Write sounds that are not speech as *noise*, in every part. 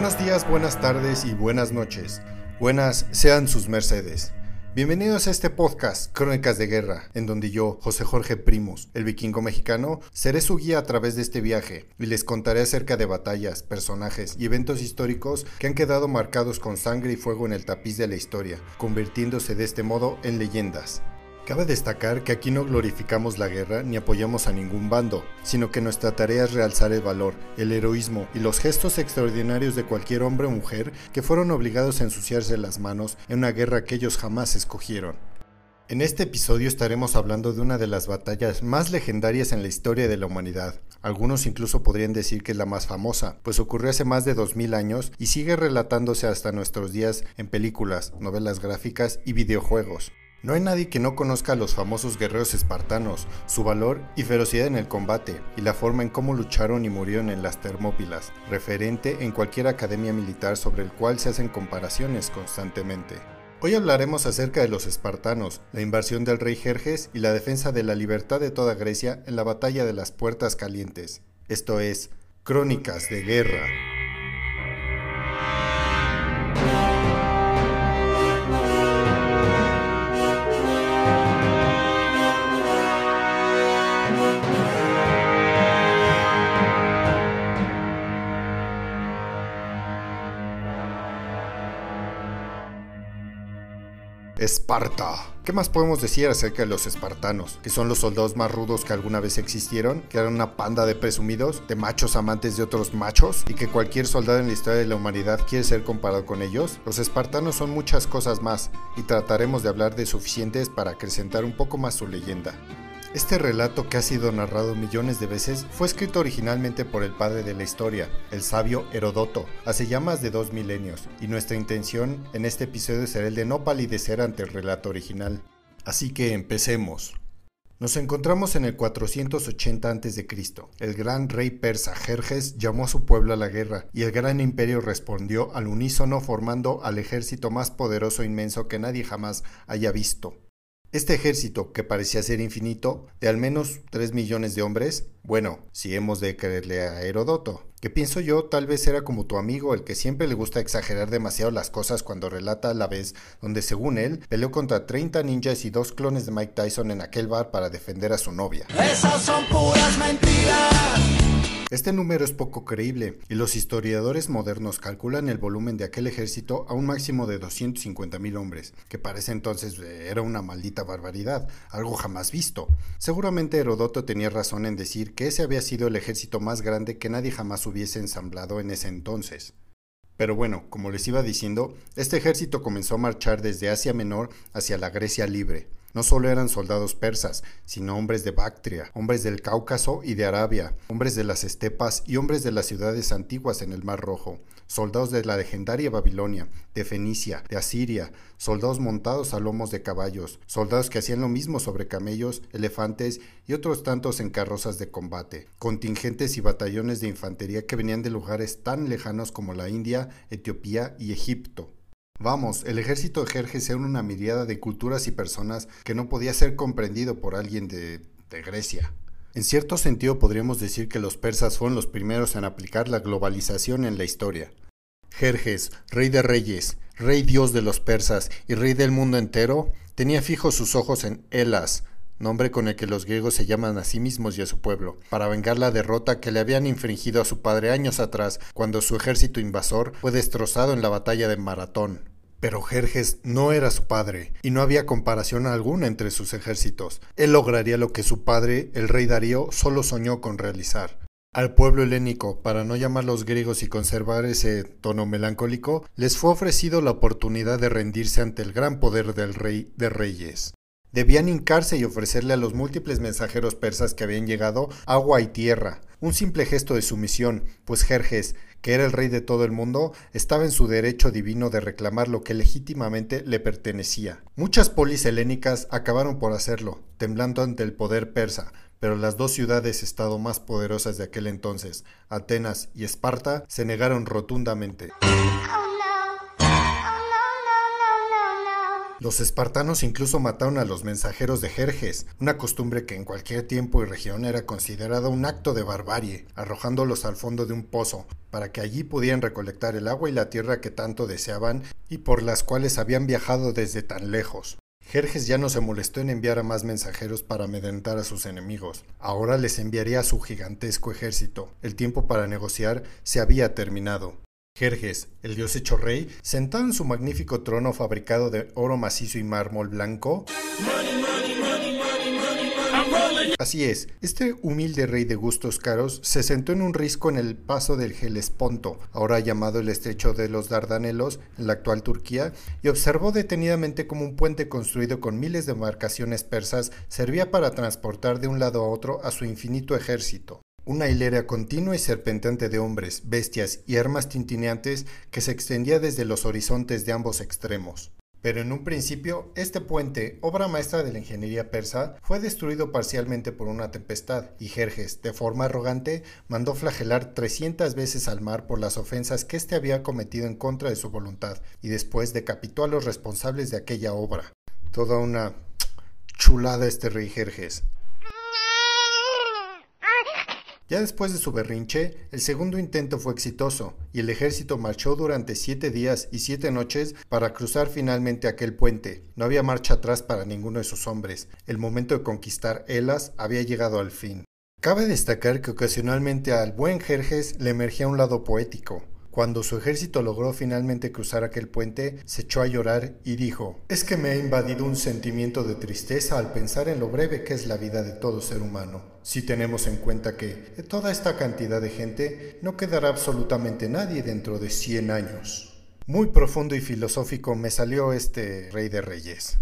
Buenos días, buenas tardes y buenas noches. Buenas sean sus mercedes. Bienvenidos a este podcast, Crónicas de Guerra, en donde yo, José Jorge Primos, el vikingo mexicano, seré su guía a través de este viaje y les contaré acerca de batallas, personajes y eventos históricos que han quedado marcados con sangre y fuego en el tapiz de la historia, convirtiéndose de este modo en leyendas. Cabe destacar que aquí no glorificamos la guerra ni apoyamos a ningún bando, sino que nuestra tarea es realzar el valor, el heroísmo y los gestos extraordinarios de cualquier hombre o mujer que fueron obligados a ensuciarse las manos en una guerra que ellos jamás escogieron. En este episodio estaremos hablando de una de las batallas más legendarias en la historia de la humanidad. Algunos incluso podrían decir que es la más famosa, pues ocurrió hace más de 2000 años y sigue relatándose hasta nuestros días en películas, novelas gráficas y videojuegos. No hay nadie que no conozca a los famosos guerreros espartanos, su valor y ferocidad en el combate, y la forma en cómo lucharon y murieron en las Termópilas, referente en cualquier academia militar sobre el cual se hacen comparaciones constantemente. Hoy hablaremos acerca de los espartanos, la invasión del rey Jerjes y la defensa de la libertad de toda Grecia en la batalla de las Puertas Calientes. Esto es, Crónicas de Guerra. Esparta. ¿Qué más podemos decir acerca de los espartanos? Que son los soldados más rudos que alguna vez existieron, que eran una panda de presumidos, de machos amantes de otros machos, y que cualquier soldado en la historia de la humanidad quiere ser comparado con ellos. Los espartanos son muchas cosas más, y trataremos de hablar de suficientes para acrecentar un poco más su leyenda. Este relato que ha sido narrado millones de veces fue escrito originalmente por el padre de la historia, el sabio Herodoto, hace ya más de dos milenios, y nuestra intención en este episodio será el de no palidecer ante el relato original. Así que empecemos. Nos encontramos en el 480 a.C. El gran rey persa Jerjes llamó a su pueblo a la guerra y el gran imperio respondió al unísono formando al ejército más poderoso e inmenso que nadie jamás haya visto. Este ejército, que parecía ser infinito, de al menos 3 millones de hombres, bueno, si hemos de creerle a Herodoto, que pienso yo tal vez era como tu amigo, el que siempre le gusta exagerar demasiado las cosas cuando relata la vez donde según él peleó contra 30 ninjas y dos clones de Mike Tyson en aquel bar para defender a su novia. Esas son puras mentiras. Este número es poco creíble y los historiadores modernos calculan el volumen de aquel ejército a un máximo de 250.000 hombres, que para ese entonces eh, era una maldita barbaridad, algo jamás visto. Seguramente Herodoto tenía razón en decir que ese había sido el ejército más grande que nadie jamás hubiese ensamblado en ese entonces. Pero bueno, como les iba diciendo, este ejército comenzó a marchar desde Asia Menor hacia la Grecia libre. No solo eran soldados persas, sino hombres de Bactria, hombres del Cáucaso y de Arabia, hombres de las estepas y hombres de las ciudades antiguas en el Mar Rojo, soldados de la legendaria Babilonia, de Fenicia, de Asiria, soldados montados a lomos de caballos, soldados que hacían lo mismo sobre camellos, elefantes y otros tantos en carrozas de combate, contingentes y batallones de infantería que venían de lugares tan lejanos como la India, Etiopía y Egipto. Vamos, el ejército de Jerjes era una mirada de culturas y personas que no podía ser comprendido por alguien de, de Grecia. En cierto sentido podríamos decir que los persas fueron los primeros en aplicar la globalización en la historia. Jerjes, rey de reyes, rey dios de los persas y rey del mundo entero, tenía fijos sus ojos en Elas, nombre con el que los griegos se llaman a sí mismos y a su pueblo, para vengar la derrota que le habían infringido a su padre años atrás cuando su ejército invasor fue destrozado en la batalla de Maratón. Pero Jerjes no era su padre, y no había comparación alguna entre sus ejércitos. Él lograría lo que su padre, el rey Darío, solo soñó con realizar. Al pueblo helénico, para no llamar los griegos y conservar ese tono melancólico, les fue ofrecido la oportunidad de rendirse ante el gran poder del rey de reyes. Debían hincarse y ofrecerle a los múltiples mensajeros persas que habían llegado agua y tierra, un simple gesto de sumisión, pues Jerjes, que era el rey de todo el mundo, estaba en su derecho divino de reclamar lo que legítimamente le pertenecía. Muchas polis helénicas acabaron por hacerlo, temblando ante el poder persa, pero las dos ciudades-estado más poderosas de aquel entonces, Atenas y Esparta, se negaron rotundamente. Los espartanos incluso mataron a los mensajeros de Jerjes, una costumbre que en cualquier tiempo y región era considerada un acto de barbarie, arrojándolos al fondo de un pozo, para que allí pudieran recolectar el agua y la tierra que tanto deseaban y por las cuales habían viajado desde tan lejos. Jerjes ya no se molestó en enviar a más mensajeros para amedrentar a sus enemigos. Ahora les enviaría a su gigantesco ejército. El tiempo para negociar se había terminado. Jerjes, el dios hecho rey, sentado en su magnífico trono fabricado de oro macizo y mármol blanco. Así es, este humilde rey de gustos caros se sentó en un risco en el paso del Helesponto, ahora llamado el estrecho de los Dardanelos, en la actual Turquía, y observó detenidamente cómo un puente construido con miles de embarcaciones persas servía para transportar de un lado a otro a su infinito ejército. Una hilera continua y serpenteante de hombres, bestias y armas tintineantes que se extendía desde los horizontes de ambos extremos. Pero en un principio, este puente, obra maestra de la ingeniería persa, fue destruido parcialmente por una tempestad, y Jerjes, de forma arrogante, mandó flagelar 300 veces al mar por las ofensas que éste había cometido en contra de su voluntad, y después decapitó a los responsables de aquella obra. Toda una *tsk* chulada este rey Jerjes. Ya después de su berrinche, el segundo intento fue exitoso, y el ejército marchó durante siete días y siete noches para cruzar finalmente aquel puente. No había marcha atrás para ninguno de sus hombres. El momento de conquistar Elas había llegado al fin. Cabe destacar que ocasionalmente al buen Jerjes le emergía un lado poético. Cuando su ejército logró finalmente cruzar aquel puente, se echó a llorar y dijo, Es que me ha invadido un sentimiento de tristeza al pensar en lo breve que es la vida de todo ser humano. Si tenemos en cuenta que de toda esta cantidad de gente no quedará absolutamente nadie dentro de 100 años. Muy profundo y filosófico me salió este rey de reyes.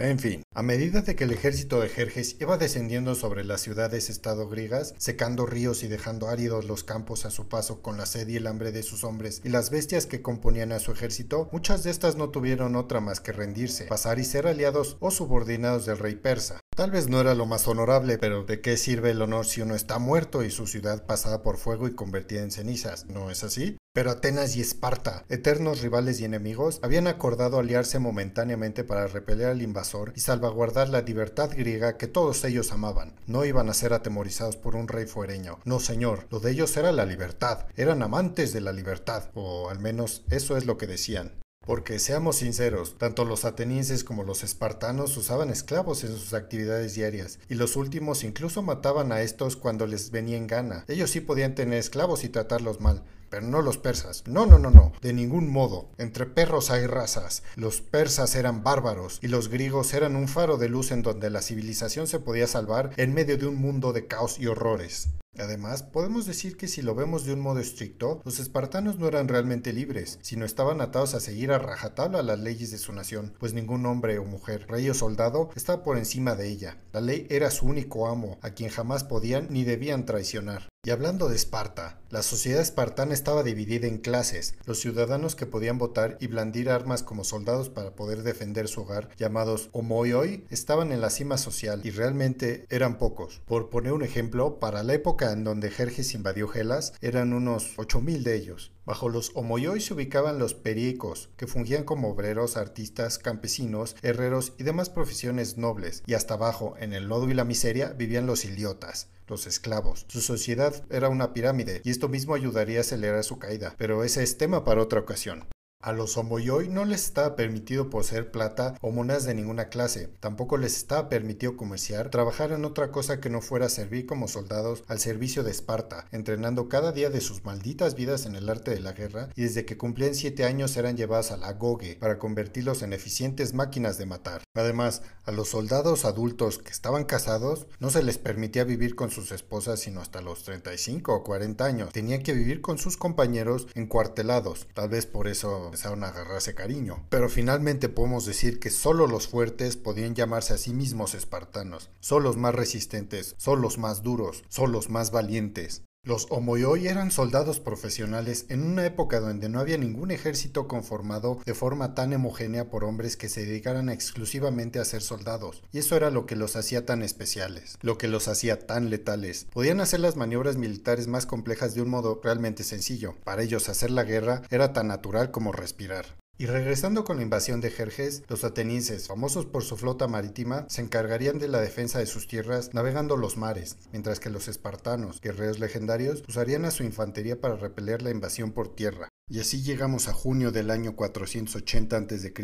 En fin, a medida de que el ejército de Jerjes iba descendiendo sobre las ciudades-estado griegas, secando ríos y dejando áridos los campos a su paso con la sed y el hambre de sus hombres y las bestias que componían a su ejército, muchas de estas no tuvieron otra más que rendirse, pasar y ser aliados o subordinados del rey persa. Tal vez no era lo más honorable, pero ¿de qué sirve el honor si uno está muerto y su ciudad pasada por fuego y convertida en cenizas? ¿No es así? Pero Atenas y Esparta, eternos rivales y enemigos, habían acordado aliarse momentáneamente para repeler al invasor y salvaguardar la libertad griega que todos ellos amaban. No iban a ser atemorizados por un rey fuereño. No, señor, lo de ellos era la libertad. Eran amantes de la libertad, o al menos eso es lo que decían. Porque seamos sinceros, tanto los atenienses como los espartanos usaban esclavos en sus actividades diarias, y los últimos incluso mataban a estos cuando les venía en gana. Ellos sí podían tener esclavos y tratarlos mal, pero no los persas. No, no, no, no, de ningún modo. Entre perros hay razas. Los persas eran bárbaros y los griegos eran un faro de luz en donde la civilización se podía salvar en medio de un mundo de caos y horrores. Además, podemos decir que si lo vemos de un modo estricto, los espartanos no eran realmente libres, sino estaban atados a seguir a rajatabla las leyes de su nación, pues ningún hombre o mujer, rey o soldado, estaba por encima de ella. La ley era su único amo, a quien jamás podían ni debían traicionar. Y hablando de Esparta, la sociedad espartana estaba dividida en clases, los ciudadanos que podían votar y blandir armas como soldados para poder defender su hogar, llamados homoioi, estaban en la cima social y realmente eran pocos. Por poner un ejemplo, para la época en donde Jerjes invadió Gelas, eran unos 8.000 de ellos. Bajo los homoioi se ubicaban los periecos, que fungían como obreros, artistas, campesinos, herreros y demás profesiones nobles, y hasta abajo, en el lodo y la miseria, vivían los iliotas los esclavos. Su sociedad era una pirámide y esto mismo ayudaría a acelerar su caída, pero ese es tema para otra ocasión. A los homoyoi no les estaba permitido poseer plata o monedas de ninguna clase, tampoco les estaba permitido comerciar, trabajar en otra cosa que no fuera servir como soldados al servicio de Esparta, entrenando cada día de sus malditas vidas en el arte de la guerra, y desde que cumplían siete años eran llevados a la para convertirlos en eficientes máquinas de matar. Además, a los soldados adultos que estaban casados no se les permitía vivir con sus esposas sino hasta los 35 o 40 años, tenían que vivir con sus compañeros encuartelados, tal vez por eso empezaron a agarrarse cariño. Pero finalmente podemos decir que solo los fuertes podían llamarse a sí mismos espartanos, solo los más resistentes, solo los más duros, solo los más valientes. Los homoioi eran soldados profesionales en una época donde no había ningún ejército conformado de forma tan homogénea por hombres que se dedicaran exclusivamente a ser soldados, y eso era lo que los hacía tan especiales, lo que los hacía tan letales. Podían hacer las maniobras militares más complejas de un modo realmente sencillo. Para ellos hacer la guerra era tan natural como respirar. Y regresando con la invasión de Jerjes, los atenienses, famosos por su flota marítima, se encargarían de la defensa de sus tierras navegando los mares, mientras que los espartanos, guerreros legendarios, usarían a su infantería para repeler la invasión por tierra. Y así llegamos a junio del año 480 a.C.,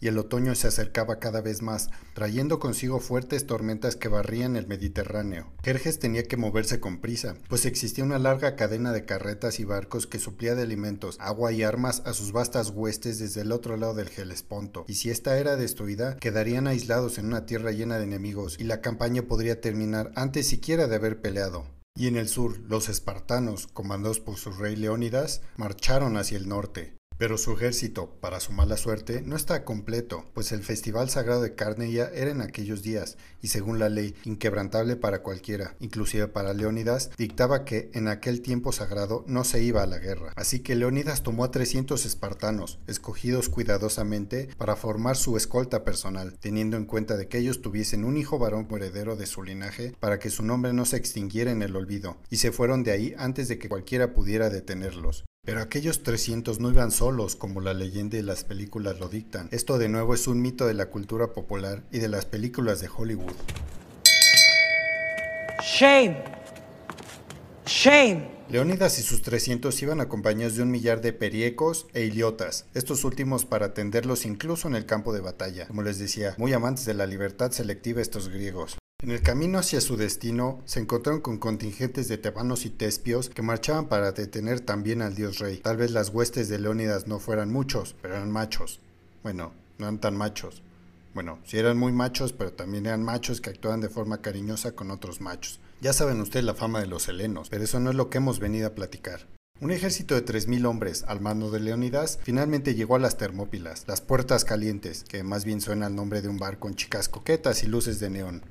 y el otoño se acercaba cada vez más, trayendo consigo fuertes tormentas que barrían el Mediterráneo. Jerjes tenía que moverse con prisa, pues existía una larga cadena de carretas y barcos que suplía de alimentos, agua y armas a sus vastas huestes desde el otro lado del Helesponto, y si esta era destruida, quedarían aislados en una tierra llena de enemigos, y la campaña podría terminar antes siquiera de haber peleado. Y en el sur, los espartanos, comandados por su rey Leónidas, marcharon hacia el norte. Pero su ejército, para su mala suerte, no está completo, pues el festival sagrado de Carneia era en aquellos días, y según la ley, inquebrantable para cualquiera, inclusive para Leónidas, dictaba que en aquel tiempo sagrado no se iba a la guerra. Así que Leónidas tomó a 300 espartanos, escogidos cuidadosamente, para formar su escolta personal, teniendo en cuenta de que ellos tuviesen un hijo varón heredero de su linaje, para que su nombre no se extinguiera en el olvido, y se fueron de ahí antes de que cualquiera pudiera detenerlos. Pero aquellos 300 no iban solos como la leyenda y las películas lo dictan. Esto de nuevo es un mito de la cultura popular y de las películas de Hollywood. Shame. Shame. Leónidas y sus 300 iban acompañados de un millar de periecos e iliotas, estos últimos para atenderlos incluso en el campo de batalla. Como les decía, muy amantes de la libertad selectiva estos griegos. En el camino hacia su destino se encontraron con contingentes de tebanos y tespios que marchaban para detener también al dios rey. Tal vez las huestes de Leónidas no fueran muchos, pero eran machos. Bueno, no eran tan machos. Bueno, sí eran muy machos, pero también eran machos que actuaban de forma cariñosa con otros machos. Ya saben ustedes la fama de los helenos, pero eso no es lo que hemos venido a platicar. Un ejército de 3.000 hombres al mando de Leónidas finalmente llegó a las Termópilas, las puertas calientes, que más bien suena al nombre de un bar con chicas coquetas y luces de neón.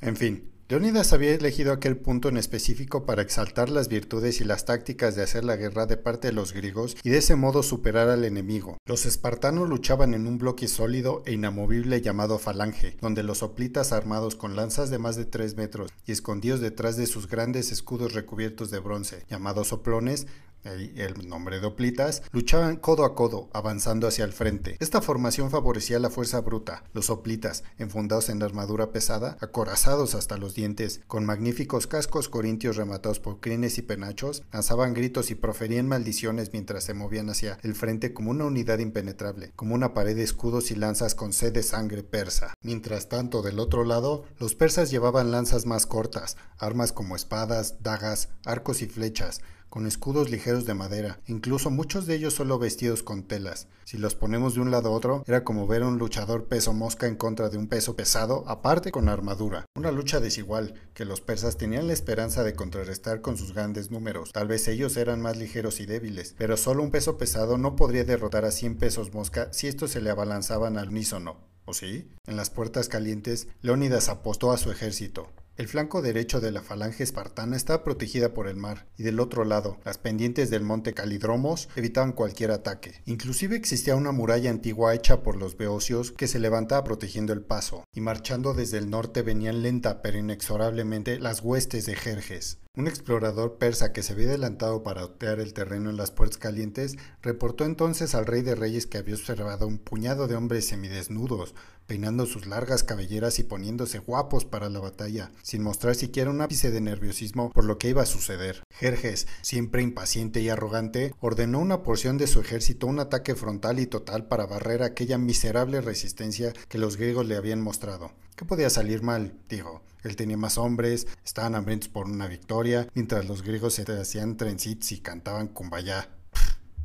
En fin, Leónidas había elegido aquel punto en específico para exaltar las virtudes y las tácticas de hacer la guerra de parte de los griegos y de ese modo superar al enemigo. Los espartanos luchaban en un bloque sólido e inamovible llamado falange, donde los hoplitas armados con lanzas de más de 3 metros y escondidos detrás de sus grandes escudos recubiertos de bronce, llamados soplones, el nombre de Oplitas, luchaban codo a codo, avanzando hacia el frente. Esta formación favorecía la fuerza bruta. Los Oplitas, enfundados en armadura pesada, acorazados hasta los dientes, con magníficos cascos corintios rematados por crines y penachos, lanzaban gritos y proferían maldiciones mientras se movían hacia el frente como una unidad impenetrable, como una pared de escudos y lanzas con sed de sangre persa. Mientras tanto, del otro lado, los persas llevaban lanzas más cortas, armas como espadas, dagas, arcos y flechas, con escudos ligeros de madera, incluso muchos de ellos solo vestidos con telas. Si los ponemos de un lado a otro, era como ver a un luchador peso mosca en contra de un peso pesado, aparte con armadura. Una lucha desigual, que los persas tenían la esperanza de contrarrestar con sus grandes números. Tal vez ellos eran más ligeros y débiles, pero solo un peso pesado no podría derrotar a 100 pesos mosca si estos se le abalanzaban al unísono. ¿O sí? En las puertas calientes, Leónidas apostó a su ejército. El flanco derecho de la falange espartana estaba protegida por el mar, y del otro lado, las pendientes del monte Calidromos evitaban cualquier ataque. Inclusive existía una muralla antigua hecha por los beocios que se levantaba protegiendo el paso, y marchando desde el norte venían lenta pero inexorablemente las huestes de Jerjes. Un explorador persa que se había adelantado para otear el terreno en las puertas calientes reportó entonces al rey de reyes que había observado un puñado de hombres semidesnudos, peinando sus largas cabelleras y poniéndose guapos para la batalla, sin mostrar siquiera un ápice de nerviosismo por lo que iba a suceder. Jerjes, siempre impaciente y arrogante, ordenó una porción de su ejército un ataque frontal y total para barrer aquella miserable resistencia que los griegos le habían mostrado. ¿Qué podía salir mal? dijo. Él tenía más hombres, estaban hambrientos por una victoria, mientras los griegos se hacían trencits y cantaban kumbaya.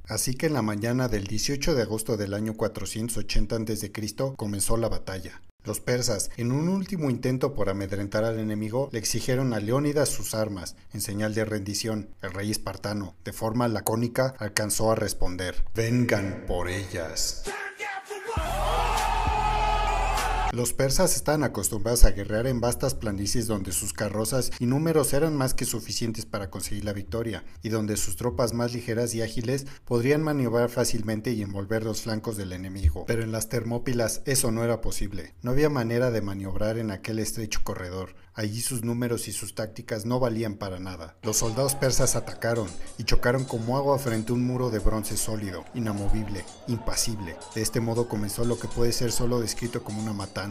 Así que en la mañana del 18 de agosto del año 480 a.C. comenzó la batalla. Los persas, en un último intento por amedrentar al enemigo, le exigieron a Leónidas sus armas, en señal de rendición. El rey espartano, de forma lacónica, alcanzó a responder, Vengan por ellas. Los persas estaban acostumbrados a guerrear en vastas planicies donde sus carrozas y números eran más que suficientes para conseguir la victoria, y donde sus tropas más ligeras y ágiles podrían maniobrar fácilmente y envolver los flancos del enemigo. Pero en las Termópilas eso no era posible. No había manera de maniobrar en aquel estrecho corredor. Allí sus números y sus tácticas no valían para nada. Los soldados persas atacaron y chocaron como agua frente a un muro de bronce sólido, inamovible, impasible. De este modo comenzó lo que puede ser solo descrito como una matanza,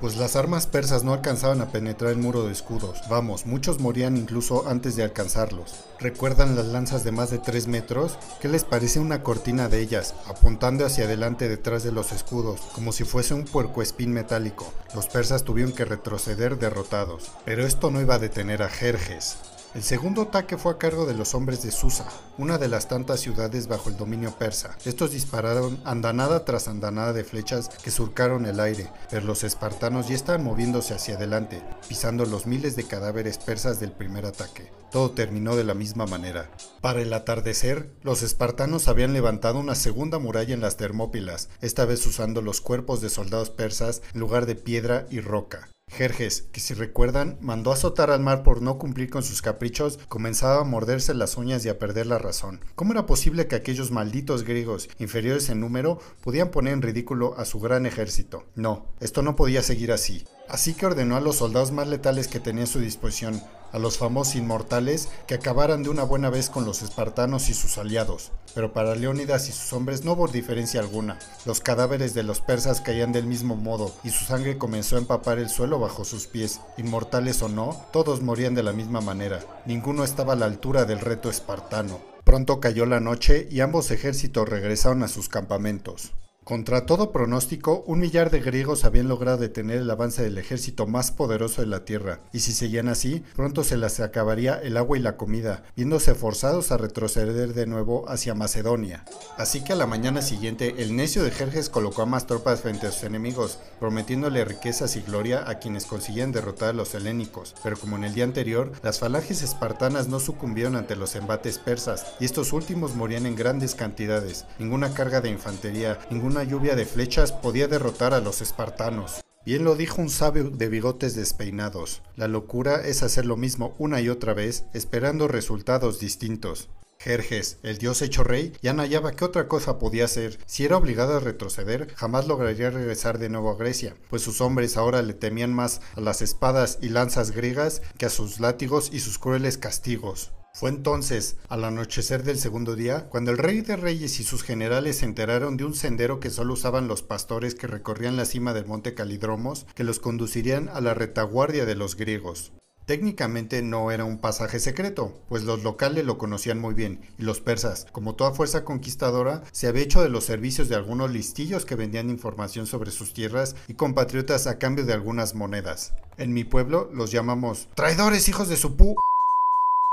pues las armas persas no alcanzaban a penetrar el muro de escudos. Vamos, muchos morían incluso antes de alcanzarlos. ¿Recuerdan las lanzas de más de 3 metros? ¿Qué les parece una cortina de ellas, apuntando hacia adelante detrás de los escudos, como si fuese un puercoespín metálico? Los persas tuvieron que retroceder derrotados. Pero esto no iba a detener a Jerjes. El segundo ataque fue a cargo de los hombres de Susa, una de las tantas ciudades bajo el dominio persa. Estos dispararon andanada tras andanada de flechas que surcaron el aire, pero los espartanos ya estaban moviéndose hacia adelante, pisando los miles de cadáveres persas del primer ataque. Todo terminó de la misma manera. Para el atardecer, los espartanos habían levantado una segunda muralla en las Termópilas, esta vez usando los cuerpos de soldados persas en lugar de piedra y roca. Jerjes, que si recuerdan, mandó azotar al mar por no cumplir con sus caprichos, comenzaba a morderse las uñas y a perder la razón. ¿Cómo era posible que aquellos malditos griegos, inferiores en número, podían poner en ridículo a su gran ejército? No, esto no podía seguir así. Así que ordenó a los soldados más letales que tenía a su disposición, a los famosos inmortales, que acabaran de una buena vez con los espartanos y sus aliados. Pero para Leónidas y sus hombres no hubo diferencia alguna. Los cadáveres de los persas caían del mismo modo, y su sangre comenzó a empapar el suelo bajo sus pies. Inmortales o no, todos morían de la misma manera. Ninguno estaba a la altura del reto espartano. Pronto cayó la noche y ambos ejércitos regresaron a sus campamentos. Contra todo pronóstico, un millar de griegos habían logrado detener el avance del ejército más poderoso de la tierra, y si seguían así, pronto se les acabaría el agua y la comida, viéndose forzados a retroceder de nuevo hacia Macedonia. Así que a la mañana siguiente, el necio de Jerjes colocó a más tropas frente a sus enemigos, prometiéndole riquezas y gloria a quienes consiguieran derrotar a los helénicos, pero como en el día anterior, las falanges espartanas no sucumbieron ante los embates persas, y estos últimos morían en grandes cantidades, ninguna carga de infantería, ninguna una lluvia de flechas podía derrotar a los espartanos. Bien lo dijo un sabio de bigotes despeinados. La locura es hacer lo mismo una y otra vez, esperando resultados distintos. Jerjes, el dios hecho rey, ya no hallaba qué otra cosa podía hacer. Si era obligado a retroceder, jamás lograría regresar de nuevo a Grecia, pues sus hombres ahora le temían más a las espadas y lanzas griegas que a sus látigos y sus crueles castigos. Fue entonces, al anochecer del segundo día, cuando el rey de reyes y sus generales se enteraron de un sendero que solo usaban los pastores que recorrían la cima del monte Calidromos, que los conducirían a la retaguardia de los griegos. Técnicamente no era un pasaje secreto, pues los locales lo conocían muy bien, y los persas, como toda fuerza conquistadora, se había hecho de los servicios de algunos listillos que vendían información sobre sus tierras y compatriotas a cambio de algunas monedas. En mi pueblo los llamamos traidores hijos de su pu...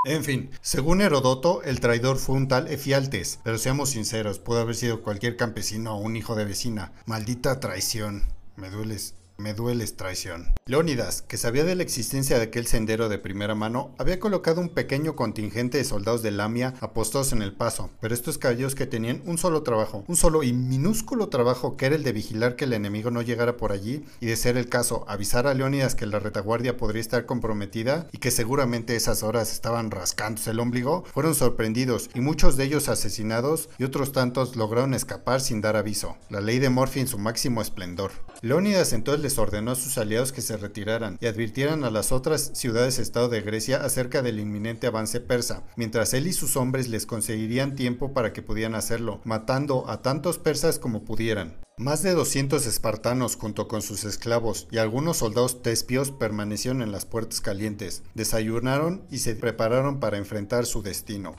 En fin, según Herodoto, el traidor fue un tal Efialtes, pero seamos sinceros, pudo haber sido cualquier campesino o un hijo de vecina. Maldita traición. Me dueles me dueles traición. Leónidas, que sabía de la existencia de aquel sendero de primera mano, había colocado un pequeño contingente de soldados de Lamia apostados en el paso, pero estos caballos que tenían un solo trabajo, un solo y minúsculo trabajo que era el de vigilar que el enemigo no llegara por allí y de ser el caso, avisar a Leónidas que la retaguardia podría estar comprometida y que seguramente esas horas estaban rascándose el ombligo, fueron sorprendidos y muchos de ellos asesinados y otros tantos lograron escapar sin dar aviso. La ley de Morphy en su máximo esplendor. Leónidas entonces les ordenó a sus aliados que se retiraran y advirtieran a las otras ciudades-estado de Grecia acerca del inminente avance persa, mientras él y sus hombres les conseguirían tiempo para que pudieran hacerlo, matando a tantos persas como pudieran. Más de 200 espartanos junto con sus esclavos y algunos soldados tespios permanecieron en las puertas calientes, desayunaron y se prepararon para enfrentar su destino.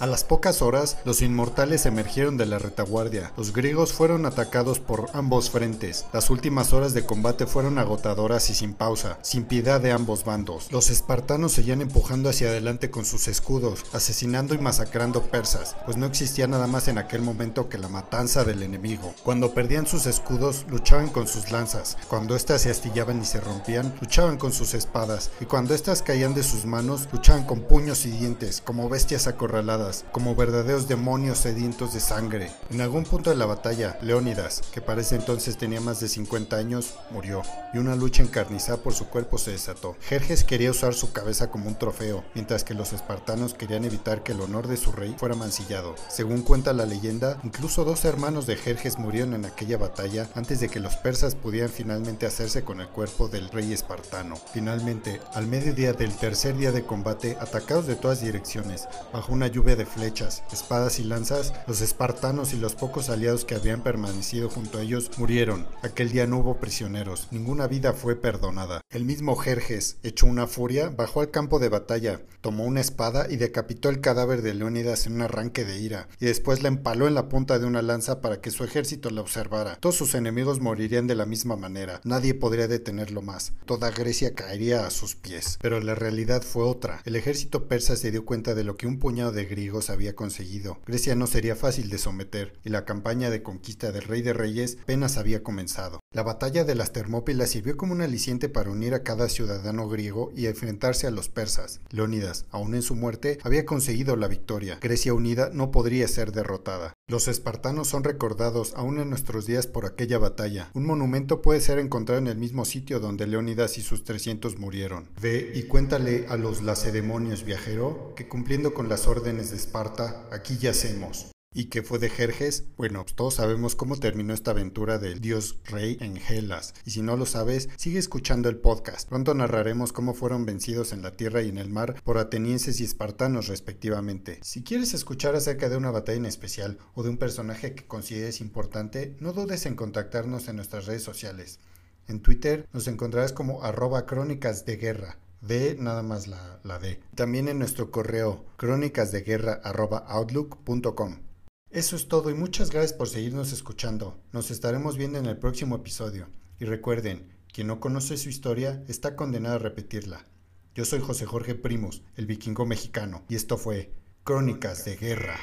A las pocas horas, los inmortales emergieron de la retaguardia. Los griegos fueron atacados por ambos frentes. Las últimas horas de combate fueron agotadoras y sin pausa, sin piedad de ambos bandos. Los espartanos seguían empujando hacia adelante con sus escudos, asesinando y masacrando persas, pues no existía nada más en aquel momento que la matanza del enemigo. Cuando perdían sus escudos, luchaban con sus lanzas. Cuando éstas se astillaban y se rompían, luchaban con sus espadas. Y cuando éstas caían de sus manos, luchaban con con puños y dientes, como bestias acorraladas, como verdaderos demonios sedientos de sangre. En algún punto de la batalla, Leónidas, que parece entonces tenía más de 50 años, murió, y una lucha encarnizada por su cuerpo se desató. Jerjes quería usar su cabeza como un trofeo, mientras que los espartanos querían evitar que el honor de su rey fuera mancillado. Según cuenta la leyenda, incluso dos hermanos de Jerjes murieron en aquella batalla antes de que los persas pudieran finalmente hacerse con el cuerpo del rey espartano. Finalmente, al mediodía del tercer día de combate, atacados de todas direcciones, bajo una lluvia de flechas, espadas y lanzas, los espartanos y los pocos aliados que habían permanecido junto a ellos murieron. Aquel día no hubo prisioneros, ninguna vida fue perdonada. El mismo Jerjes, hecho una furia, bajó al campo de batalla, tomó una espada y decapitó el cadáver de Leónidas en un arranque de ira, y después la empaló en la punta de una lanza para que su ejército la observara. Todos sus enemigos morirían de la misma manera, nadie podría detenerlo más, toda Grecia caería a sus pies. Pero la realidad fue otra. El ejército persa se dio cuenta de lo que un puñado de griegos había conseguido. Grecia no sería fácil de someter, y la campaña de conquista del rey de reyes apenas había comenzado. La batalla de las Termópilas sirvió como un aliciente para unir a cada ciudadano griego y enfrentarse a los persas. Leónidas, aún en su muerte, había conseguido la victoria. Grecia unida no podría ser derrotada. Los espartanos son recordados aún en nuestros días por aquella batalla. Un monumento puede ser encontrado en el mismo sitio donde Leónidas y sus 300 murieron. Ve y cuéntale a los lacedemonios viajero que cumpliendo con las órdenes de Esparta, aquí yacemos. ¿Y qué fue de Jerjes? Bueno, todos sabemos cómo terminó esta aventura del dios rey en Gelas. Y si no lo sabes, sigue escuchando el podcast. Pronto narraremos cómo fueron vencidos en la tierra y en el mar por atenienses y espartanos respectivamente. Si quieres escuchar acerca de una batalla en especial o de un personaje que consideres importante, no dudes en contactarnos en nuestras redes sociales. En Twitter nos encontrarás como arroba crónicas de guerra. D nada más la, la D. También en nuestro correo crónicasdeguerra.outlook.com. Eso es todo y muchas gracias por seguirnos escuchando. Nos estaremos viendo en el próximo episodio. Y recuerden, quien no conoce su historia está condenado a repetirla. Yo soy José Jorge Primos, el vikingo mexicano, y esto fue Crónicas de Guerra.